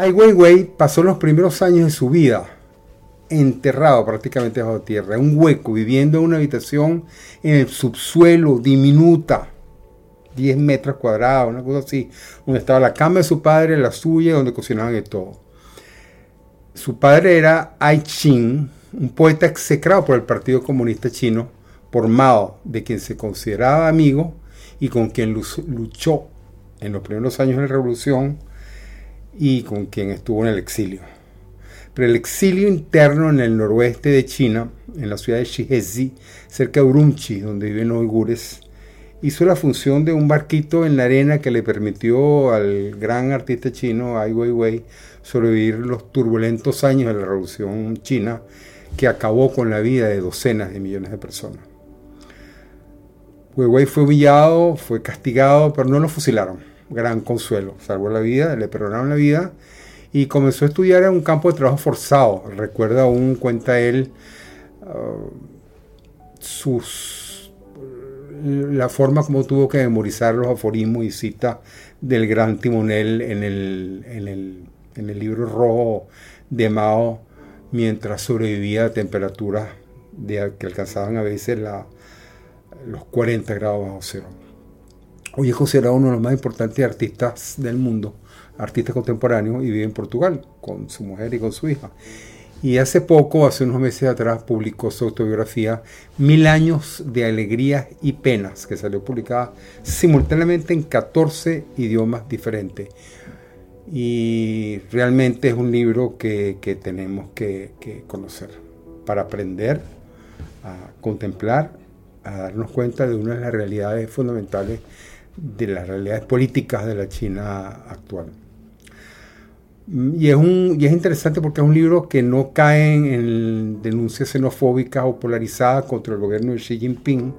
Ai Weiwei pasó los primeros años de su vida enterrado prácticamente bajo tierra, un hueco, viviendo en una habitación en el subsuelo, diminuta, 10 metros cuadrados, una cosa así, donde estaba la cama de su padre, la suya, donde cocinaban de todo. Su padre era Ai Qing, un poeta execrado por el Partido Comunista Chino, por Mao, de quien se consideraba amigo y con quien luchó en los primeros años de la revolución y con quien estuvo en el exilio. Pero el exilio interno en el noroeste de China, en la ciudad de Shihezi, cerca de Urumqi, donde viven los uigures, hizo la función de un barquito en la arena que le permitió al gran artista chino Ai Weiwei sobrevivir los turbulentos años de la revolución china que acabó con la vida de docenas de millones de personas. Weiwei fue humillado, fue castigado, pero no lo fusilaron gran consuelo. Salvó la vida, le perdonaron la vida y comenzó a estudiar en un campo de trabajo forzado. Recuerda aún, cuenta él, uh, la forma como tuvo que memorizar los aforismos y citas del gran timonel en el, libro rojo de Mao mientras sobrevivía a temperaturas que alcanzaban a veces la, los 40 grados bajo cero. Hoy es considerado uno de los más importantes artistas del mundo, artista contemporáneo, y vive en Portugal con su mujer y con su hija. Y hace poco, hace unos meses atrás, publicó su autobiografía Mil años de alegrías y penas, que salió publicada simultáneamente en 14 idiomas diferentes. Y realmente es un libro que, tenemos que, que conocer para aprender a contemplar, a darnos cuenta de una de las realidades fundamentales de las realidades políticas de la China actual. Y es, un, y es interesante porque es un libro que no cae en denuncias xenofóbicas o polarizadas contra el gobierno de Xi Jinping,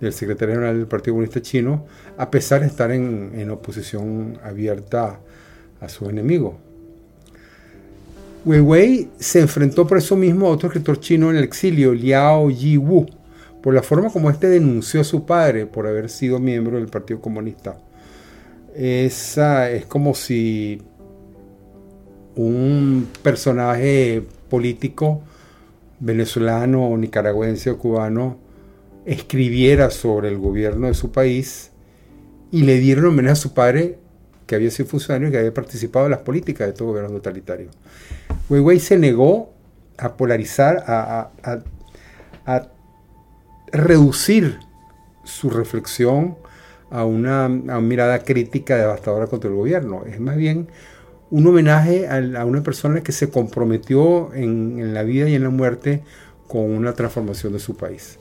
del secretario general del Partido Comunista Chino, a pesar de estar en, en oposición abierta a su enemigo. Weiwei se enfrentó por eso mismo a otro escritor chino en el exilio, Liao Yiwu, por la forma como este denunció a su padre por haber sido miembro del Partido Comunista. Esa es como si un personaje político venezolano nicaragüense o cubano escribiera sobre el gobierno de su país y le dieron homenaje a su padre que había sido funcionario y que había participado en las políticas de estos gobiernos totalitarios. Weiwei se negó a polarizar, a reducir su reflexión a una, mirada crítica devastadora contra el gobierno. Es más bien un homenaje a, una persona que se comprometió en, la vida y en la muerte con una transformación de su país.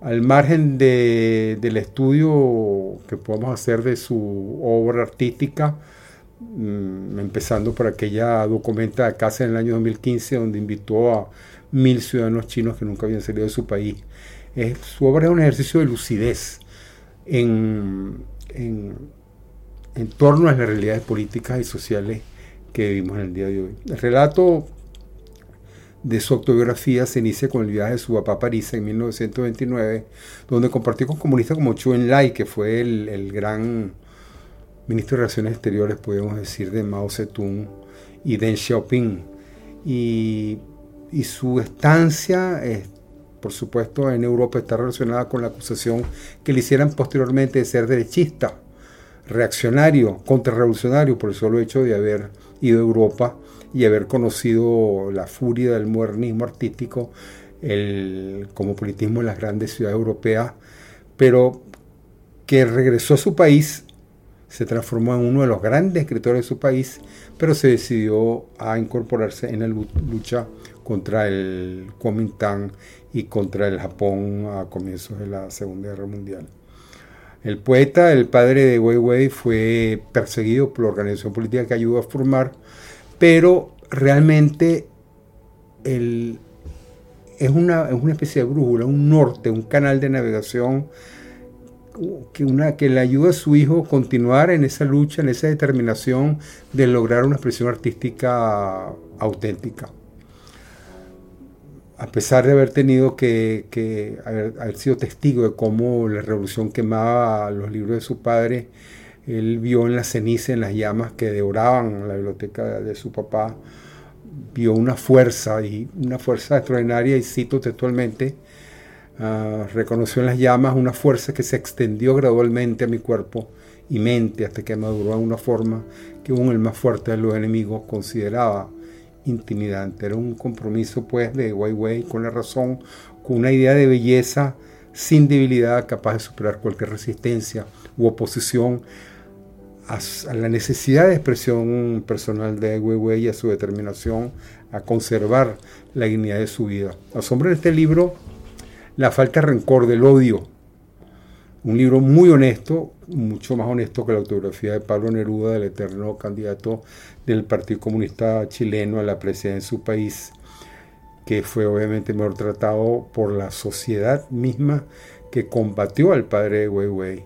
Al margen del estudio que podemos hacer de su obra artística, mm, empezando por aquella documenta de casa en el año 2015 donde invitó a mil ciudadanos chinos que nunca habían salido de su país su obra es un ejercicio de lucidez en, torno a las realidades políticas y sociales que vivimos en el día de hoy. El relato de su autobiografía se inicia con el viaje de su papá a París en 1929, donde compartió con comunistas como Chu Enlai, que fue el, gran ministro de Relaciones Exteriores, podemos decir, de Mao Zedong y Deng Xiaoping. Y, y su estancia por supuesto, en Europa está relacionada con la acusación que le hicieran posteriormente de ser derechista, reaccionario, contrarrevolucionario, por el solo hecho de haber ido a Europa y haber conocido la furia del modernismo artístico, el cosmopolitismo en las grandes ciudades europeas, pero que regresó a su país, se transformó en uno de los grandes escritores de su país, pero se decidió a incorporarse en la lucha contra el Kuomintang y contra el Japón a comienzos de la Segunda Guerra Mundial. El poeta, el padre de Weiwei, fue perseguido por la organización política que ayudó a formar, pero realmente el, es una, es una especie de brújula, un norte, un canal de navegación que, una, que le ayuda a su hijo a continuar en esa lucha, en esa determinación de lograr una expresión artística auténtica. A pesar de haber tenido que, haber, sido testigo de cómo la revolución quemaba los libros de su padre, él vio en la ceniza, en las llamas que devoraban la biblioteca de su papá, vio una fuerza y una fuerza extraordinaria y cito textualmente, Ah, reconoció en las llamas una fuerza que se extendió gradualmente a mi cuerpo y mente hasta que maduró en una forma que aún el más fuerte de los enemigos consideraba intimidante. Era un compromiso pues de Wei con la razón, con una idea de belleza sin debilidad capaz de superar cualquier resistencia u oposición a, la necesidad de expresión personal de Wei y a su determinación a conservar la dignidad de su vida. La sombra de este libro la falta de rencor, del odio. Un libro muy honesto, mucho más honesto que la autografía de Pablo Neruda, del eterno candidato del Partido Comunista chileno a la presidencia de su país, que fue obviamente mejor tratado por la sociedad misma que combatió al padre de Weiwei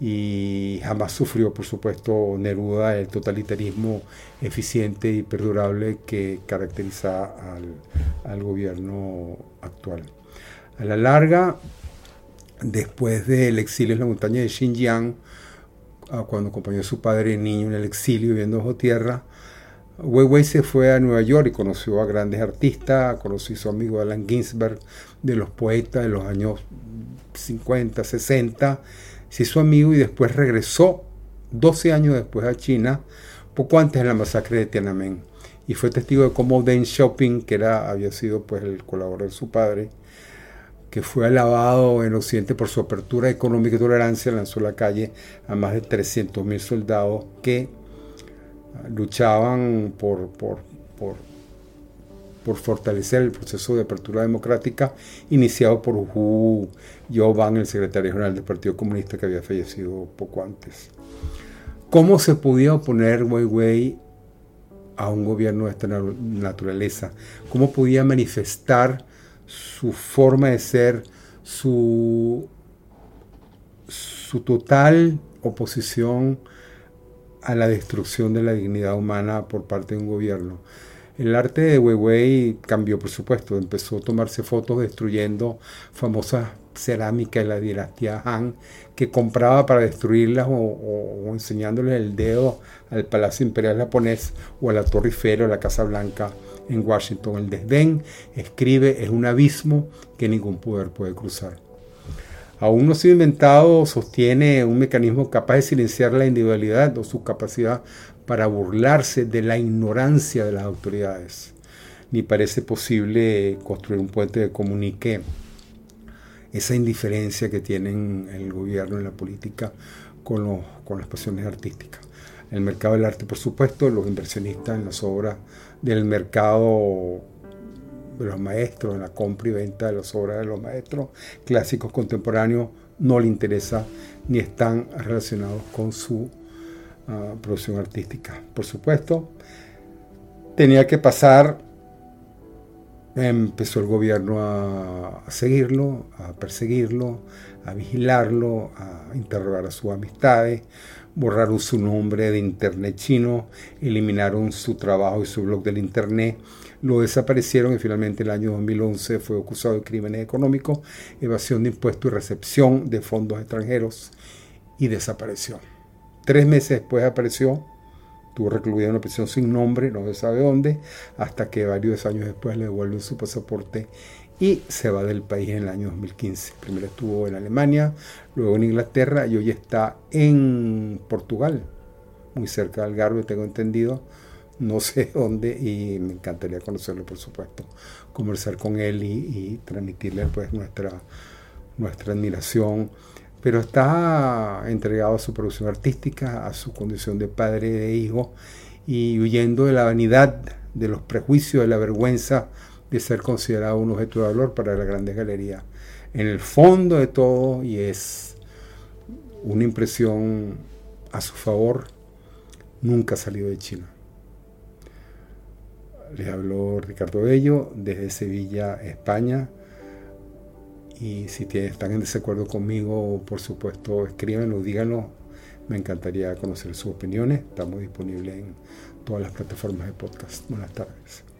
y jamás sufrió, por supuesto, Neruda el totalitarismo eficiente y perdurable que caracteriza al, al gobierno actual. A la larga, después del exilio en la montaña de Xinjiang, ah, cuando acompañó a su padre niño en el exilio viviendo bajo tierra, Weiwei se fue a Nueva York y conoció a grandes artistas, conoció a su amigo Alan Ginsberg, de los poetas de los años 50, 60, se hizo amigo y después regresó 12 años después a China, poco antes de la masacre de Tiananmen, y fue testigo de cómo Deng Xiaoping, que era, había sido pues el colaborador de su padre, que fue alabado en Occidente por su apertura económica y tolerancia, lanzó a la calle a más de 300.000 soldados que ah, luchaban por, por, por, fortalecer el proceso de apertura democrática iniciado por Hu Yaobang, el secretario general del Partido Comunista que había fallecido poco antes. ¿Cómo se podía oponer Weiwei a un gobierno de esta naturaleza? ¿Cómo podía manifestar su forma de ser, su, su total oposición a la destrucción de la dignidad humana por parte de un gobierno. El arte de Weiwei cambió, por supuesto, empezó a tomarse fotos destruyendo famosas cerámicas de la dinastía Han que compraba para destruirlas o, enseñándoles el dedo al Palacio Imperial japonés o a la Torre Eiffel o a la Casa Blanca en Washington. El desdén, escribe, es un abismo que ningún poder puede cruzar. Aún no ha sido inventado, sostiene un mecanismo capaz de silenciar la individualidad o su capacidad para burlarse de la ignorancia de las autoridades. Ni parece posible construir un puente que comunique esa indiferencia que tienen el gobierno y la política con, con las pasiones artísticas. El mercado del arte, por supuesto, los inversionistas en las obras del mercado de los maestros, en la compra y venta de las obras de los maestros clásicos contemporáneos, no le interesa ni están relacionados con su ah, producción artística. Por supuesto, tenía que pasar, empezó el gobierno a, a seguirlo, a perseguirlo, a vigilarlo, a interrogar a sus amistades, borraron su nombre de Internet chino, eliminaron su trabajo y su blog del Internet, lo desaparecieron y finalmente el año 2011 fue acusado de crímenes económicos, evasión de impuestos y recepción de fondos extranjeros y desapareció. Tres meses después apareció, tuvo recluido en una prisión sin nombre, no se sabe dónde, hasta que varios años después le devuelven su pasaporte y se va del país en el año 2015. Primero estuvo en Alemania, luego en Inglaterra y hoy está en Portugal, muy cerca de Algarve, tengo entendido. No sé dónde y me encantaría conocerlo, por supuesto, conversar con él y, transmitirle pues nuestra, nuestra admiración. Pero está entregado a su producción artística, a su condición de padre de hijo y huyendo de la vanidad, de los prejuicios, de la vergüenza ser considerado un objeto de valor para la grande galería. En el fondo de todo, y es una impresión a su favor, nunca ha salido de China. Les habló Ricardo Bello desde Sevilla, España. Y si están en desacuerdo conmigo, por supuesto, escríbanlo, díganlo. Me encantaría conocer sus opiniones. Estamos disponibles en todas las plataformas de podcast. Buenas tardes.